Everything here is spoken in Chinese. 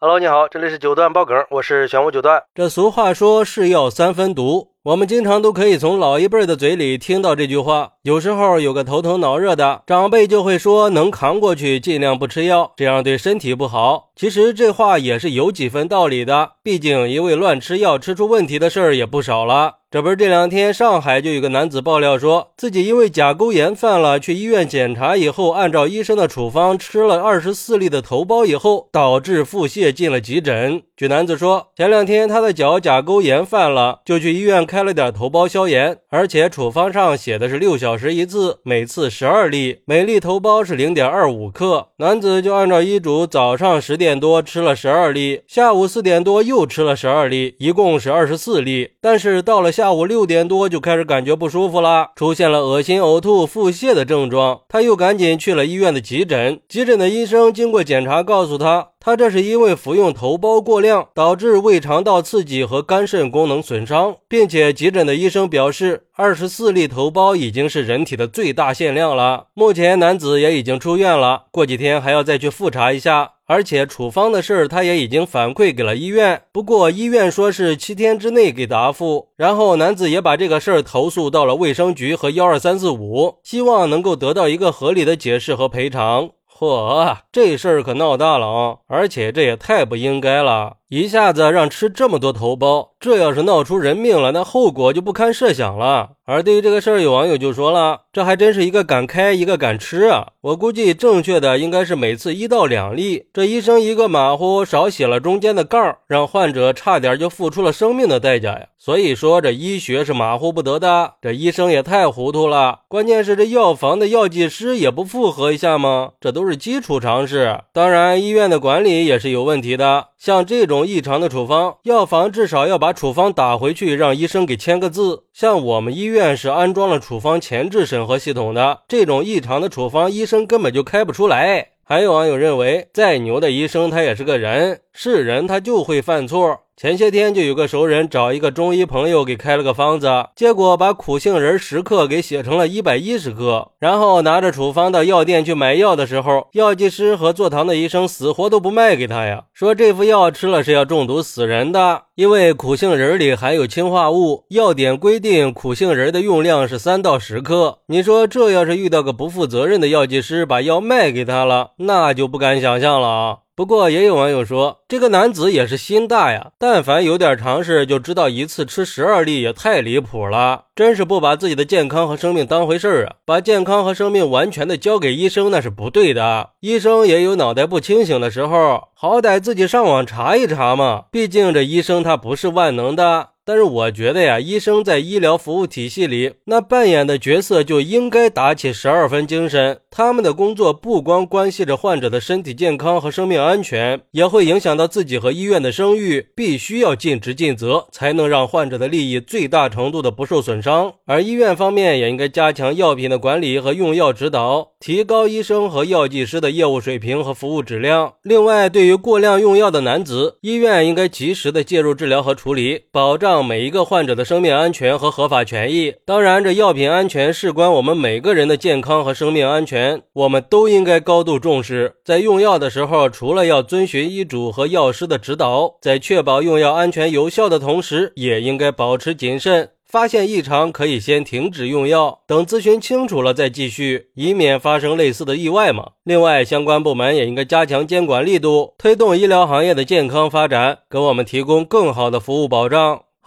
Hello，你好，这里是九段爆梗，我是玄武九段。这俗话说是药三分毒，我们经常都可以从老一辈的嘴里听到这句话。有时候有个头疼脑热的长辈就会说，能扛过去，尽量不吃药，这样对身体不好。其实这话也是有几分道理的，毕竟因为乱吃药吃出问题的事儿也不少了。这不是这两天上海就有个男子爆料说自己因为甲沟炎犯了，去医院检查以后，按照医生的处方吃了二十四粒的头孢以后，导致腹泻进了急诊。据男子说，前两天他的脚甲沟炎犯了，就去医院开了点头孢消炎，而且处方上写的是六小时一次，每次十二粒，每粒头孢是零点二五克。男子就按照医嘱，早上十点多吃了十二粒，下午四点多又吃了十二粒，一共是二十四粒。但是到了下午六点多就开始感觉不舒服了，出现了恶心、呕吐、腹泻的症状。他又赶紧去了医院的急诊。急诊的医生经过检查，告诉他，他这是因为服用头孢过量，导致胃肠道刺激和肝肾功能损伤，并且急诊的医生表示，二十四粒头孢已经是人体的最大限量了。目前男子也已经出院了，过几天还要再去复查一下。而且处方的事儿他也已经反馈给了医院，不过医院说是七天之内给答复。然后男子也把这个事儿投诉到了卫生局和幺二三四五，希望能够得到一个合理的解释和赔偿。嚯，这事儿可闹大了啊！而且这也太不应该了，一下子让吃这么多头孢，这要是闹出人命了，那后果就不堪设想了。而对于这个事儿，有网友就说了：“这还真是一个敢开，一个敢吃啊！我估计正确的应该是每次一到两粒。这医生一个马虎，少写了中间的杠，让患者差点就付出了生命的代价呀！所以说，这医学是马虎不得的。这医生也太糊涂了。关键是这药房的药剂师也不复核一下吗？这都是基础常识。当然，医院的管理也是有问题的。像这种异常的处方，药房至少要把处方打回去，让医生给签个字。像我们医院。是安装了处方前置审核系统的，这种异常的处方，医生根本就开不出来。还有网友认为，再牛的医生他也是个人，是人他就会犯错。前些天就有个熟人找一个中医朋友给开了个方子，结果把苦杏仁十克给写成了一百一十克，然后拿着处方到药店去买药的时候，药剂师和坐堂的医生死活都不卖给他呀，说这副药吃了是要中毒死人的，因为苦杏仁里含有氰化物，药典规定苦杏仁的用量是三到十克。你说这要是遇到个不负责任的药剂师把药卖给他了，那就不敢想象了啊。不过也有网友说，这个男子也是心大呀，但凡有点常识，就知道一次吃十二粒也太离谱了，真是不把自己的健康和生命当回事儿啊！把健康和生命完全的交给医生，那是不对的。医生也有脑袋不清醒的时候，好歹自己上网查一查嘛，毕竟这医生他不是万能的。但是我觉得呀，医生在医疗服务体系里，那扮演的角色就应该打起十二分精神。他们的工作不光关系着患者的身体健康和生命安全，也会影响到自己和医院的声誉。必须要尽职尽责，才能让患者的利益最大程度的不受损伤。而医院方面也应该加强药品的管理和用药指导，提高医生和药剂师的业务水平和服务质量。另外，对于过量用药的男子，医院应该及时的介入治疗和处理，保障障。每一个患者的生命安全和合法权益，当然，这药品安全事关我们每个人的健康和生命安全，我们都应该高度重视。在用药的时候，除了要遵循医嘱和药师的指导，在确保用药安全有效的同时，也应该保持谨慎。发现异常可以先停止用药，等咨询清楚了再继续，以免发生类似的意外嘛。另外，相关部门也应该加强监管力度，推动医疗行业的健康发展，给我们提供更好的服务保障。